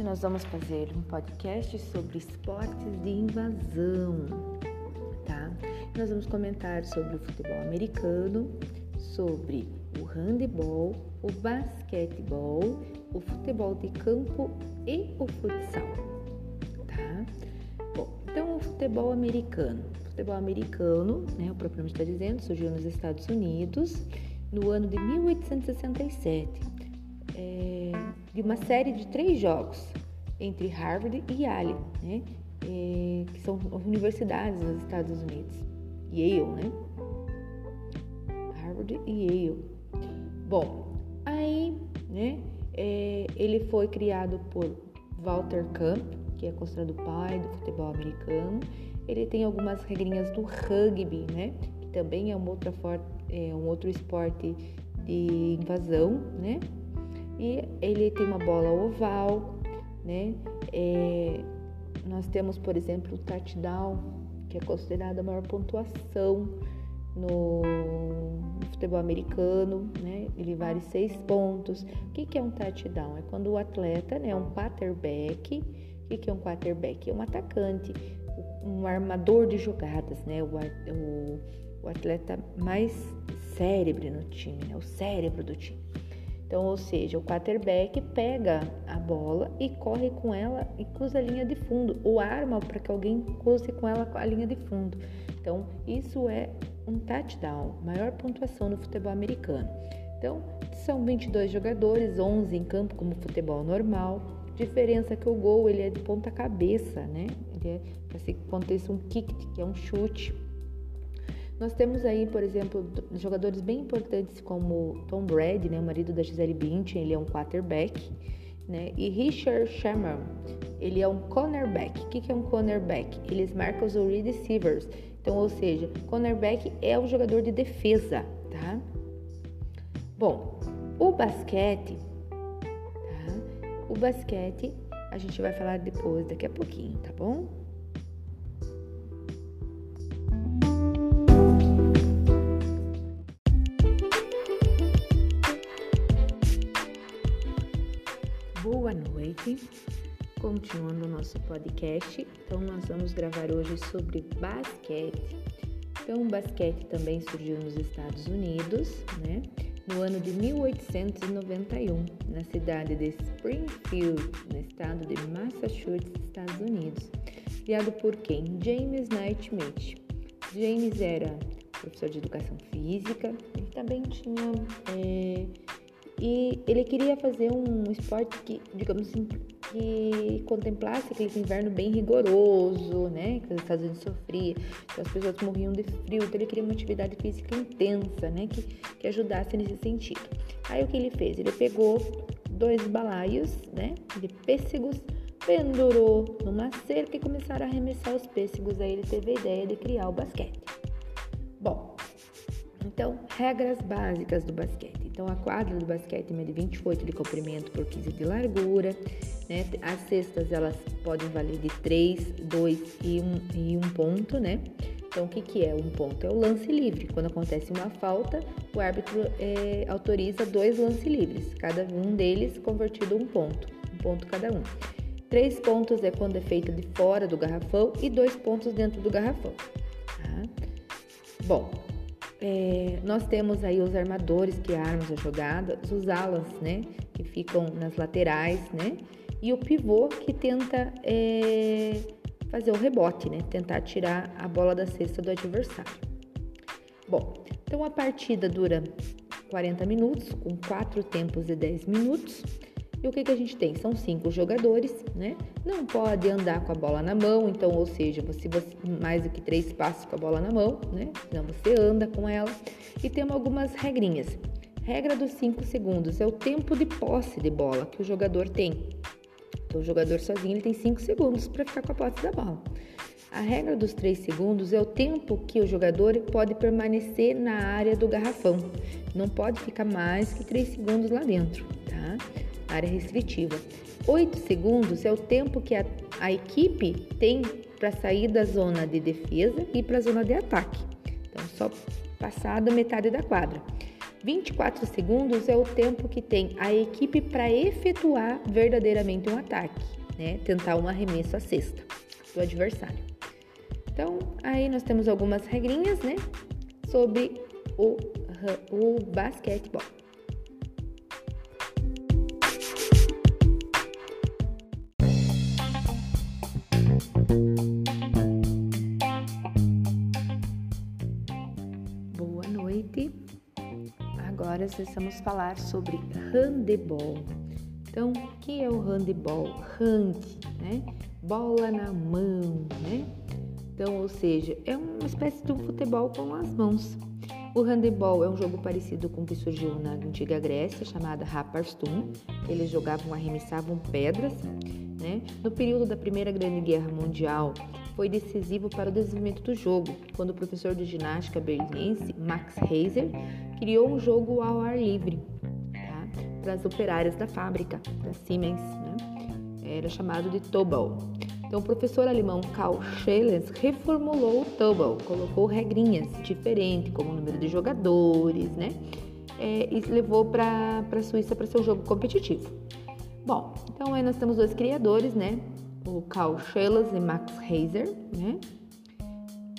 Hoje nós vamos fazer um podcast sobre esportes de invasão, tá? Nós vamos comentar sobre o futebol americano, sobre o handebol, o basquetebol, o futebol de campo e o futsal, tá? Bom, então o futebol americano. O futebol americano, né, o nome está dizendo, surgiu nos Estados Unidos no ano de 1867. É, de uma série de três jogos entre Harvard e Yale, né? É, que são universidades nos Estados Unidos. Yale, né? Harvard e Yale. Bom, aí, né? É, ele foi criado por Walter Camp, que é considerado o pai do futebol americano. Ele tem algumas regrinhas do rugby, né? Que também é, uma outra é um outro esporte de invasão, né? E ele tem uma bola oval, né? É, nós temos, por exemplo, o touchdown, que é considerada a maior pontuação no futebol americano, né? Ele vale seis pontos. O que, que é um touchdown? É quando o atleta, né, um quarterback. O que, que é um quarterback? É um atacante, um armador de jogadas, né? O, o, o atleta mais cérebro no time, né? O cérebro do time. Então, ou seja, o quarterback pega a bola e corre com ela e cruza a linha de fundo, ou arma para que alguém cruze com ela a linha de fundo. Então, isso é um touchdown, maior pontuação no futebol americano. Então, são 22 jogadores, 11 em campo como futebol normal. Diferença que o gol ele é de ponta cabeça, né? Ele é para se aconteça um kick, que é um chute. Nós temos aí, por exemplo, jogadores bem importantes como Tom Brady, né, o marido da Gisele Bündchen, ele é um quarterback, né? E Richard Sherman, ele é um cornerback. O que é um cornerback? Eles marcam os receivers. Então, ou seja, cornerback é o jogador de defesa, tá? Bom, o basquete, tá? O basquete a gente vai falar depois, daqui a pouquinho, tá bom? Continuando o nosso podcast, então nós vamos gravar hoje sobre basquete. Então, o basquete também surgiu nos Estados Unidos, né? No ano de 1891, na cidade de Springfield, no estado de Massachusetts, Estados Unidos. Criado por quem? James Naismith. James era professor de educação física e também tinha é, e ele queria fazer um esporte que, digamos assim, que contemplasse aquele inverno bem rigoroso, né? Que os Estados Unidos sofria, que as pessoas morriam de frio, então ele queria uma atividade física intensa, né? Que, que ajudasse nesse sentido. Aí o que ele fez? Ele pegou dois balaios, né? De pêssegos, pendurou numa cerca e começaram a arremessar os pêssegos. Aí ele teve a ideia de criar o basquete. Bom, então, regras básicas do basquete. Então, a quadra do basquete mede 28 de comprimento por 15 de largura. Né? As cestas elas podem valer de 3, 2 e 1, e 1 ponto, né? Então, o que, que é um ponto? É o lance livre. Quando acontece uma falta, o árbitro é, autoriza dois lances livres, cada um deles convertido um ponto, um ponto cada um. Três pontos é quando é feita de fora do garrafão e dois pontos dentro do garrafão. Tá? Bom, é, nós temos aí os armadores que armam a jogada, os alas, né, que ficam nas laterais, né, e o pivô que tenta é, fazer o rebote, né, tentar tirar a bola da cesta do adversário. Bom, então a partida dura 40 minutos, com quatro tempos de 10 minutos. E o que, que a gente tem? São cinco jogadores, né? Não pode andar com a bola na mão, então, ou seja, você, você mais do que três passos com a bola na mão, né? Não, você anda com ela. E temos algumas regrinhas. Regra dos 5 segundos é o tempo de posse de bola que o jogador tem. Então, o jogador sozinho ele tem 5 segundos para ficar com a posse da bola. A regra dos 3 segundos é o tempo que o jogador pode permanecer na área do garrafão. Não pode ficar mais que 3 segundos lá dentro, tá? área restritiva. 8 segundos é o tempo que a, a equipe tem para sair da zona de defesa e para a zona de ataque. Então, só passada metade da quadra. 24 segundos é o tempo que tem a equipe para efetuar verdadeiramente um ataque, né? Tentar um arremesso à cesta do adversário. Então, aí nós temos algumas regrinhas, né? Sobre o, o basquetebol. Agora vamos falar sobre handebol. Então, o que é o handebol? Hand, né? Bola na mão, né? Então, ou seja, é uma espécie de um futebol com as mãos. O handebol é um jogo parecido com o que surgiu na antiga Grécia, chamada Raparstum. Eles jogavam, arremessavam pedras. Né? No período da Primeira Grande Guerra Mundial, foi decisivo para o desenvolvimento do jogo, quando o professor de ginástica berlinense Max Heiser criou um jogo ao ar livre tá? para as operárias da fábrica, da Siemens. Né? Era chamado de Tobal. Então, o professor alemão Karl Schellens reformulou o Tubble, colocou regrinhas diferentes, como o número de jogadores, né? É, e levou para a Suíça para ser um jogo competitivo. Bom, então aí nós temos dois criadores, né? O Karl Schellens e Max Heiser, né?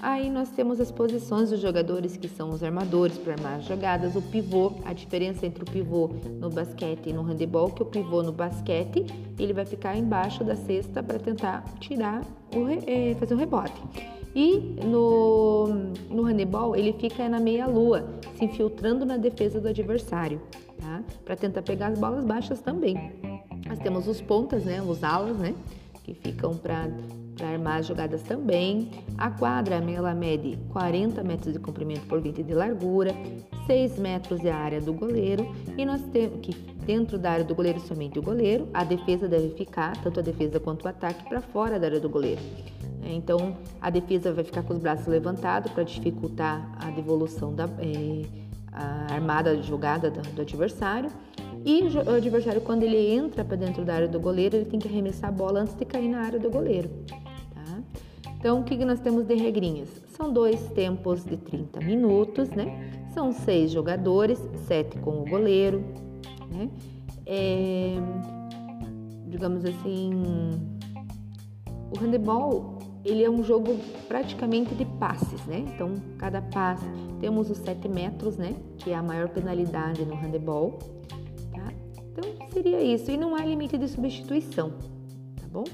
Aí nós temos as posições dos jogadores, que são os armadores para armar as jogadas, o pivô, a diferença entre o pivô no basquete e no handebol, que o pivô no basquete, ele vai ficar embaixo da cesta para tentar tirar, o, é, fazer um rebote. E no, no handebol, ele fica na meia-lua, se infiltrando na defesa do adversário, tá? Para tentar pegar as bolas baixas também. Nós temos os pontas, né? Os alas, né? Que ficam para armar as jogadas também. A quadra ela mede 40 metros de comprimento por 20 de largura, 6 metros é a área do goleiro e nós temos que dentro da área do goleiro somente o goleiro, a defesa deve ficar, tanto a defesa quanto o ataque, para fora da área do goleiro. É, então a defesa vai ficar com os braços levantados para dificultar a devolução da é, a armada de jogada do, do adversário. E o adversário, quando ele entra para dentro da área do goleiro, ele tem que arremessar a bola antes de cair na área do goleiro. Então, o que nós temos de regrinhas? São dois tempos de 30 minutos, né? São seis jogadores, sete com o goleiro, né? É, digamos assim, o handebol ele é um jogo praticamente de passes, né? Então, cada passe temos os 7 metros, né? Que é a maior penalidade no handebol, tá? Seria isso. E não há limite de substituição, tá bom?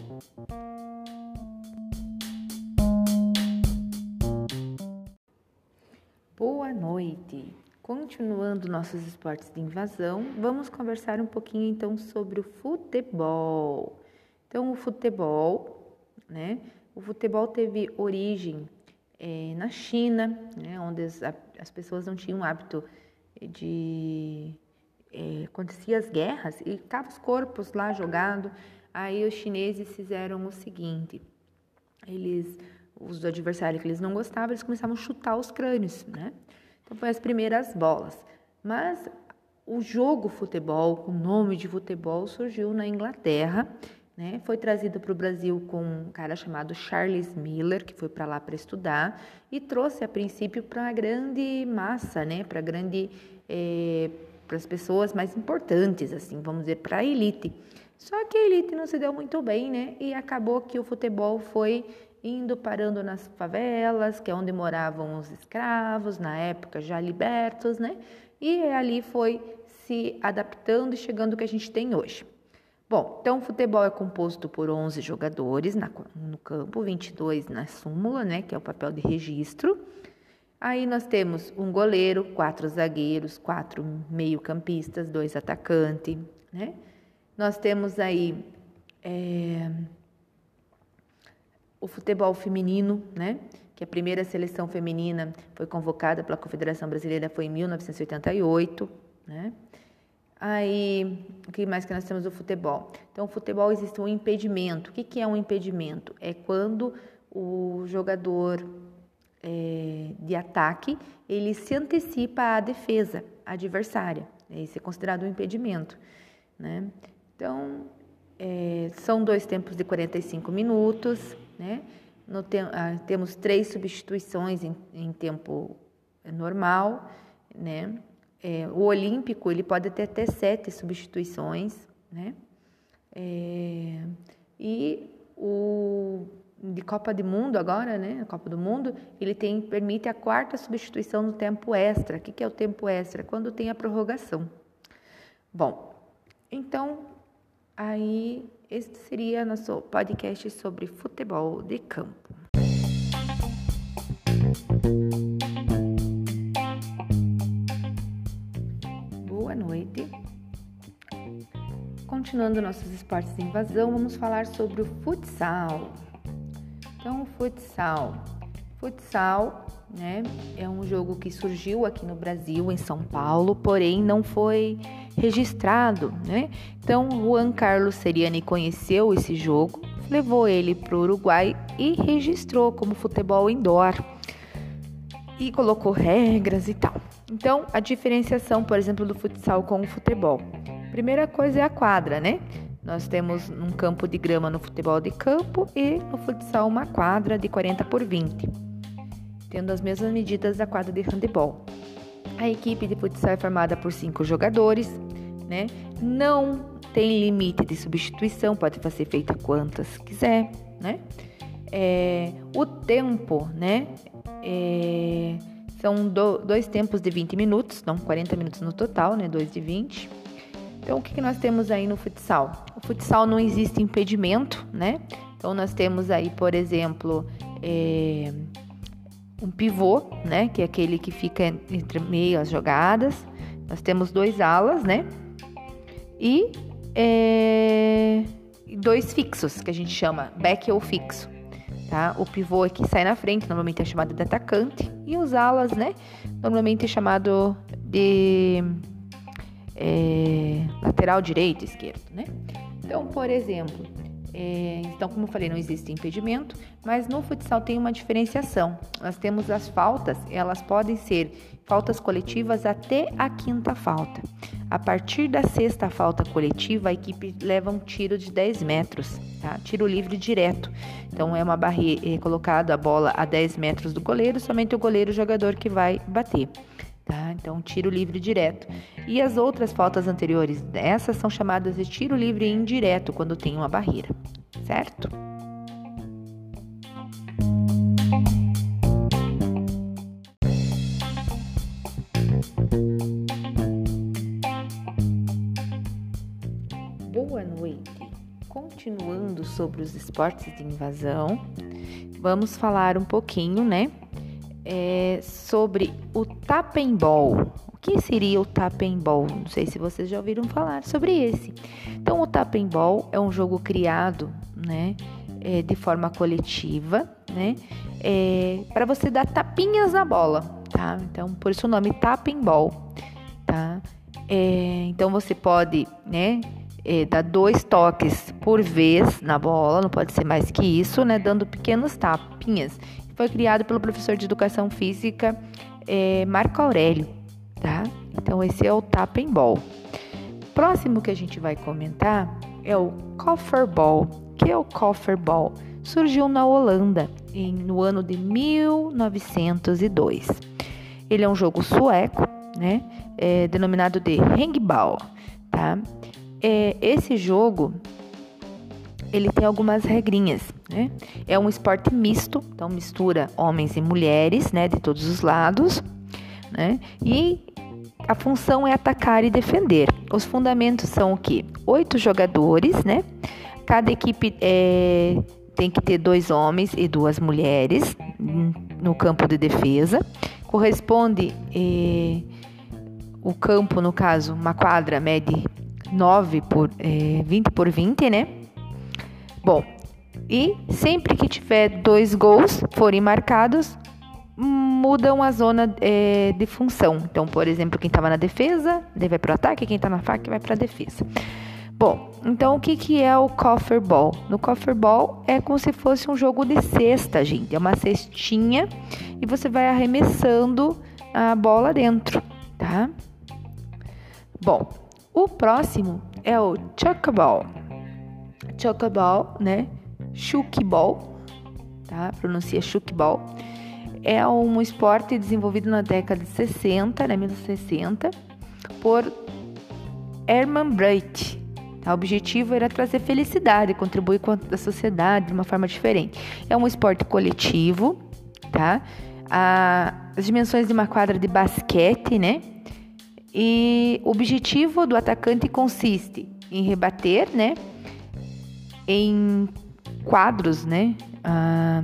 Boa noite! Continuando nossos esportes de invasão, vamos conversar um pouquinho então sobre o futebol. Então, o futebol, né? O futebol teve origem é, na China, né? Onde as, as, pessoas não tinham hábito de. É, acontecia as guerras e estavam os corpos lá jogados. Aí os chineses fizeram o seguinte: eles os adversários que eles não gostavam, eles começavam a chutar os crânios, né? Então foi as primeiras bolas. Mas o jogo futebol, o nome de futebol, surgiu na Inglaterra, né? Foi trazido para o Brasil com um cara chamado Charles Miller, que foi para lá para estudar e trouxe a princípio para a grande massa, né? Para grande é, para as pessoas mais importantes, assim, vamos dizer, para a elite. Só que a elite não se deu muito bem, né? E acabou que o futebol foi indo parando nas favelas, que é onde moravam os escravos, na época já libertos, né? E ali foi se adaptando e chegando ao que a gente tem hoje. Bom, então o futebol é composto por 11 jogadores na, no campo, 22 na súmula, né, que é o papel de registro. Aí nós temos um goleiro, quatro zagueiros, quatro meio-campistas, dois atacantes, né? Nós temos aí é, o futebol feminino, né? Que a primeira seleção feminina foi convocada pela Confederação Brasileira foi em 1988, né? Aí, o que mais que nós temos do futebol? Então, o futebol existe um impedimento. O que, que é um impedimento? É quando o jogador é, de ataque ele se antecipa à defesa adversária. Isso é considerado um impedimento, né? Então, é, são dois tempos de 45 minutos, né? Te, ah, temos três substituições em, em tempo normal, né? é, o olímpico ele pode ter até sete substituições, né? É, e o de Copa do Mundo agora, né? Copa do Mundo, ele tem permite a quarta substituição no tempo extra. O que, que é o tempo extra? Quando tem a prorrogação. Bom, então aí este seria nosso podcast sobre futebol de campo. Boa noite. Continuando nossos esportes de invasão, vamos falar sobre o futsal. Então, o futsal. Futsal, né, é um jogo que surgiu aqui no Brasil, em São Paulo, porém não foi registrado, né? Então, Juan Carlos Seriani conheceu esse jogo, levou ele para o Uruguai e registrou como futebol indoor e colocou regras e tal. Então, a diferenciação, por exemplo, do futsal com o futebol. Primeira coisa é a quadra, né? Nós temos um campo de grama no futebol de campo e no futsal uma quadra de 40 por 20, tendo as mesmas medidas da quadra de handebol. A equipe de futsal é formada por cinco jogadores, né? Não tem limite de substituição, pode ser feita quantas quiser, né? É, o tempo, né? É, são do, dois tempos de 20 minutos, não 40 minutos no total, né? Dois de 20. Então, o que, que nós temos aí no futsal? O futsal não existe impedimento, né? Então, nós temos aí, por exemplo, é, um pivô, né? Que é aquele que fica entre meio as jogadas. Nós temos dois alas, né? E é, dois fixos, que a gente chama back ou fixo. Tá? O pivô é que sai na frente, normalmente é chamado de atacante. E os alas, né? Normalmente é chamado de é, lateral direito e esquerdo, né? Então, por exemplo, é, então, como eu falei, não existe impedimento, mas no futsal tem uma diferenciação. Nós temos as faltas, elas podem ser faltas coletivas até a quinta falta. A partir da sexta falta coletiva, a equipe leva um tiro de 10 metros, tá? Tiro livre direto. Então, é uma barreira, é colocado a bola a 10 metros do goleiro, somente o goleiro o jogador que vai bater tá? Então, tiro livre direto. E as outras faltas anteriores essas são chamadas de tiro livre indireto quando tem uma barreira, certo? Boa noite. Continuando sobre os esportes de invasão, vamos falar um pouquinho, né, é, sobre o tapembol. O que seria o tapembol? Não sei se vocês já ouviram falar sobre esse. Então, o tapembol é um jogo criado, né, é, de forma coletiva, né, é, para você dar tapinhas na bola, tá? Então, por isso o nome tapembol, tá? É, então, você pode, né, é, dar dois toques por vez na bola, não pode ser mais que isso, né? Dando pequenos tapinhas foi criado pelo professor de educação física é, Marco Aurélio, tá? Então esse é o Tapembol. Próximo que a gente vai comentar é o Kofferball. que é o Kofferball? Surgiu na Holanda em, no ano de 1902. Ele é um jogo sueco, né? É, denominado de handball, tá? É, esse jogo ele tem algumas regrinhas, né? É um esporte misto, então mistura homens e mulheres, né, de todos os lados, né? E a função é atacar e defender. Os fundamentos são o que? Oito jogadores, né? Cada equipe é, tem que ter dois homens e duas mulheres no campo de defesa. Corresponde é, o campo, no caso, uma quadra mede 9 por é, 20 por 20, né? Bom, e sempre que tiver dois gols forem marcados, mudam a zona é, de função. Então, por exemplo, quem estava na defesa, vai para o ataque, quem está na faca vai para a defesa. Bom, então o que, que é o coffer ball? No coffer ball é como se fosse um jogo de cesta, gente. É uma cestinha e você vai arremessando a bola dentro, tá? Bom, o próximo é o chuck ball chocoball, né? Shukiball, tá? Pronuncia shukiball. É um esporte desenvolvido na década de 60, né? 1960. por Herman Bright. O objetivo era trazer felicidade, contribuir com a sociedade de uma forma diferente. É um esporte coletivo, tá? as dimensões de uma quadra de basquete, né? E o objetivo do atacante consiste em rebater, né? Em quadros, né? Ah,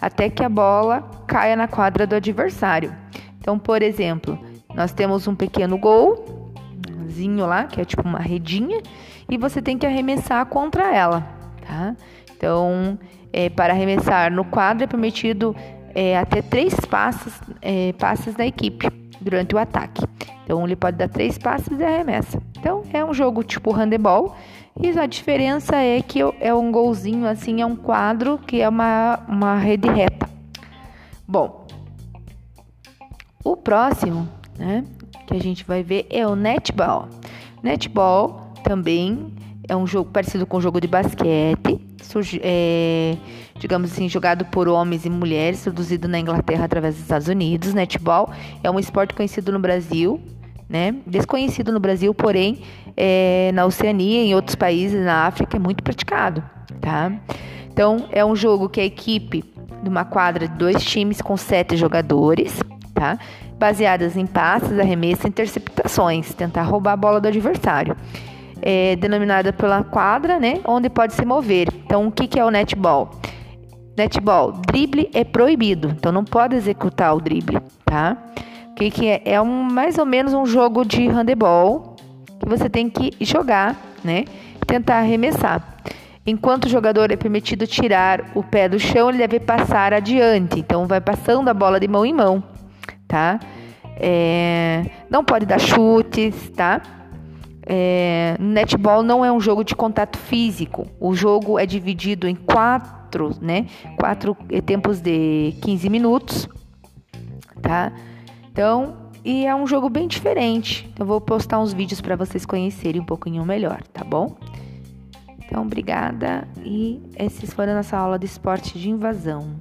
até que a bola caia na quadra do adversário. Então, por exemplo, nós temos um pequeno golzinho lá, que é tipo uma redinha, e você tem que arremessar contra ela, tá? Então, é, para arremessar no quadro é permitido é, até três passos, é, passes da equipe durante o ataque. Então ele pode dar três passes e arremessa. Então é um jogo tipo handebol. E a diferença é que é um golzinho assim, é um quadro que é uma, uma rede reta. Bom, o próximo, né, que a gente vai ver é o netball. Netball também é um jogo parecido com o jogo de basquete, é, digamos assim, jogado por homens e mulheres, produzido na Inglaterra através dos Estados Unidos. Netball é um esporte conhecido no Brasil, né? Desconhecido no Brasil, porém é, na Oceania e em outros países na África é muito praticado, tá? Então é um jogo que a equipe de uma quadra de dois times com sete jogadores, tá? Baseadas em passes, arremessos e interceptações, tentar roubar a bola do adversário é, denominada pela quadra, né, onde pode se mover. Então, o que, que é o netball? Netball, drible é proibido, então não pode executar o drible, tá? Que, que é? É um, mais ou menos um jogo de handebol que você tem que jogar, né? Tentar arremessar. Enquanto o jogador é permitido tirar o pé do chão, ele deve passar adiante. Então, vai passando a bola de mão em mão, tá? É, não pode dar chutes, tá? É, netball não é um jogo de contato físico. O jogo é dividido em quatro, né? Quatro tempos de 15 minutos, tá? Então, e é um jogo bem diferente. Então, vou postar uns vídeos para vocês conhecerem um pouquinho melhor, tá bom? Então, obrigada. E esses foram a nossa aula de esporte de invasão.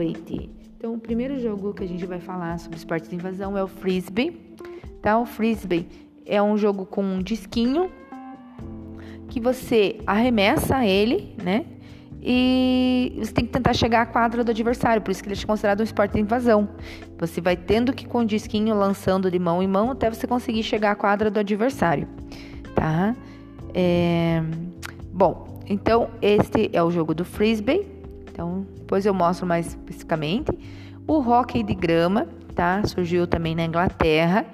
noite. Então, o primeiro jogo que a gente vai falar sobre esportes de invasão é o frisbee. Tá? O frisbee é um jogo com um disquinho que você arremessa ele, né? E você tem que tentar chegar à quadra do adversário, por isso que ele é considerado um esporte de invasão. Você vai tendo que com o disquinho lançando de mão em mão até você conseguir chegar à quadra do adversário, tá? É... Bom, então este é o jogo do frisbee. Então, depois eu mostro mais especificamente. O hockey de grama, tá? Surgiu também na Inglaterra.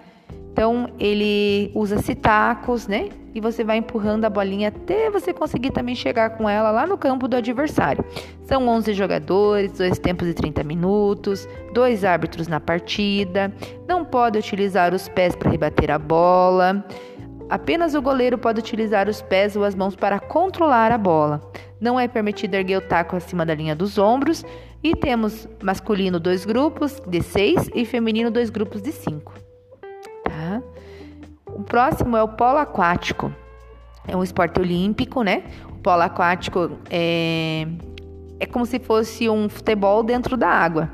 Então, ele usa-se tacos, né? E você vai empurrando a bolinha até você conseguir também chegar com ela lá no campo do adversário. São 11 jogadores, dois tempos de 30 minutos, dois árbitros na partida. Não pode utilizar os pés para rebater a bola. Apenas o goleiro pode utilizar os pés ou as mãos para controlar a bola. Não é permitido erguer o taco acima da linha dos ombros. E temos masculino dois grupos de seis e feminino dois grupos de cinco. Próximo é o polo aquático. É um esporte olímpico, né? O polo aquático é, é como se fosse um futebol dentro da água,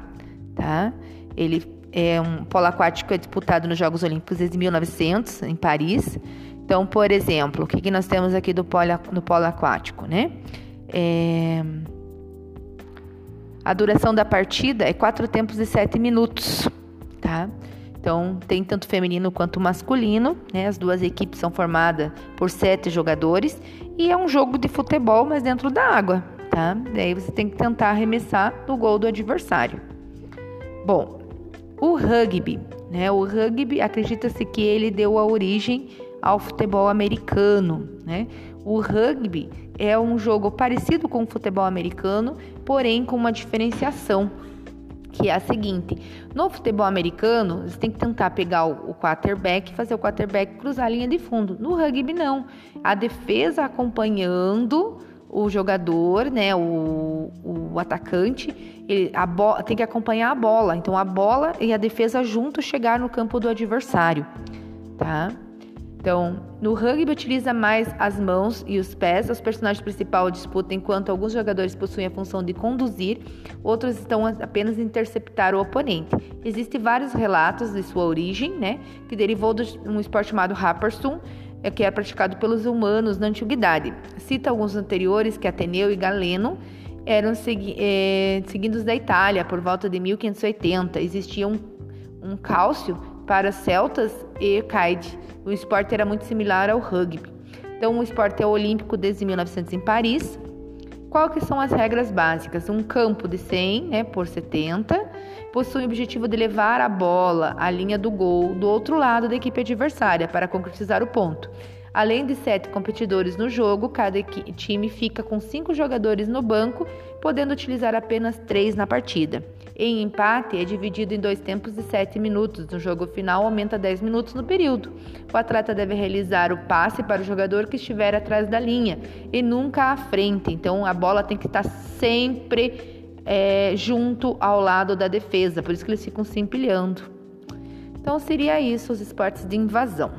tá? Ele é um polo aquático é disputado nos Jogos Olímpicos desde 1900 em Paris. Então, por exemplo, o que, que nós temos aqui do polo, no polo aquático, né? É... A duração da partida é quatro tempos e sete minutos, tá? Então, tem tanto feminino quanto masculino, né? As duas equipes são formadas por sete jogadores e é um jogo de futebol, mas dentro da água, tá? Daí você tem que tentar arremessar no gol do adversário. Bom, o rugby, né? O rugby acredita-se que ele deu a origem ao futebol americano, né? O rugby é um jogo parecido com o futebol americano, porém com uma diferenciação, que é a seguinte: no futebol americano, você tem que tentar pegar o quarterback, fazer o quarterback cruzar a linha de fundo. No rugby não. A defesa acompanhando o jogador, né, o, o atacante, ele, a bola, tem que acompanhar a bola. Então a bola e a defesa juntos chegar no campo do adversário, tá? Então, no rugby utiliza mais as mãos e os pés. Os personagens principais disputam enquanto alguns jogadores possuem a função de conduzir, outros estão apenas interceptar o oponente. Existem vários relatos de sua origem, né, que derivou de um esporte chamado Rappersum, é, que era praticado pelos humanos na antiguidade. Cita alguns anteriores que Ateneu e Galeno eram segui é, seguidos da Itália por volta de 1580. Existia um, um cálcio para celtas e caide. O esporte era muito similar ao rugby. Então, o esporte é olímpico desde 1900 em Paris. Qual que são as regras básicas? Um campo de 100 né, por 70 possui o objetivo de levar a bola à linha do gol do outro lado da equipe adversária para concretizar o ponto. Além de sete competidores no jogo, cada time fica com cinco jogadores no banco, podendo utilizar apenas três na partida. Em empate, é dividido em dois tempos de 7 minutos. No jogo final, aumenta 10 minutos no período. O atleta deve realizar o passe para o jogador que estiver atrás da linha e nunca à frente. Então, a bola tem que estar sempre é, junto ao lado da defesa, por isso que eles ficam se empilhando. Então, seria isso os esportes de invasão.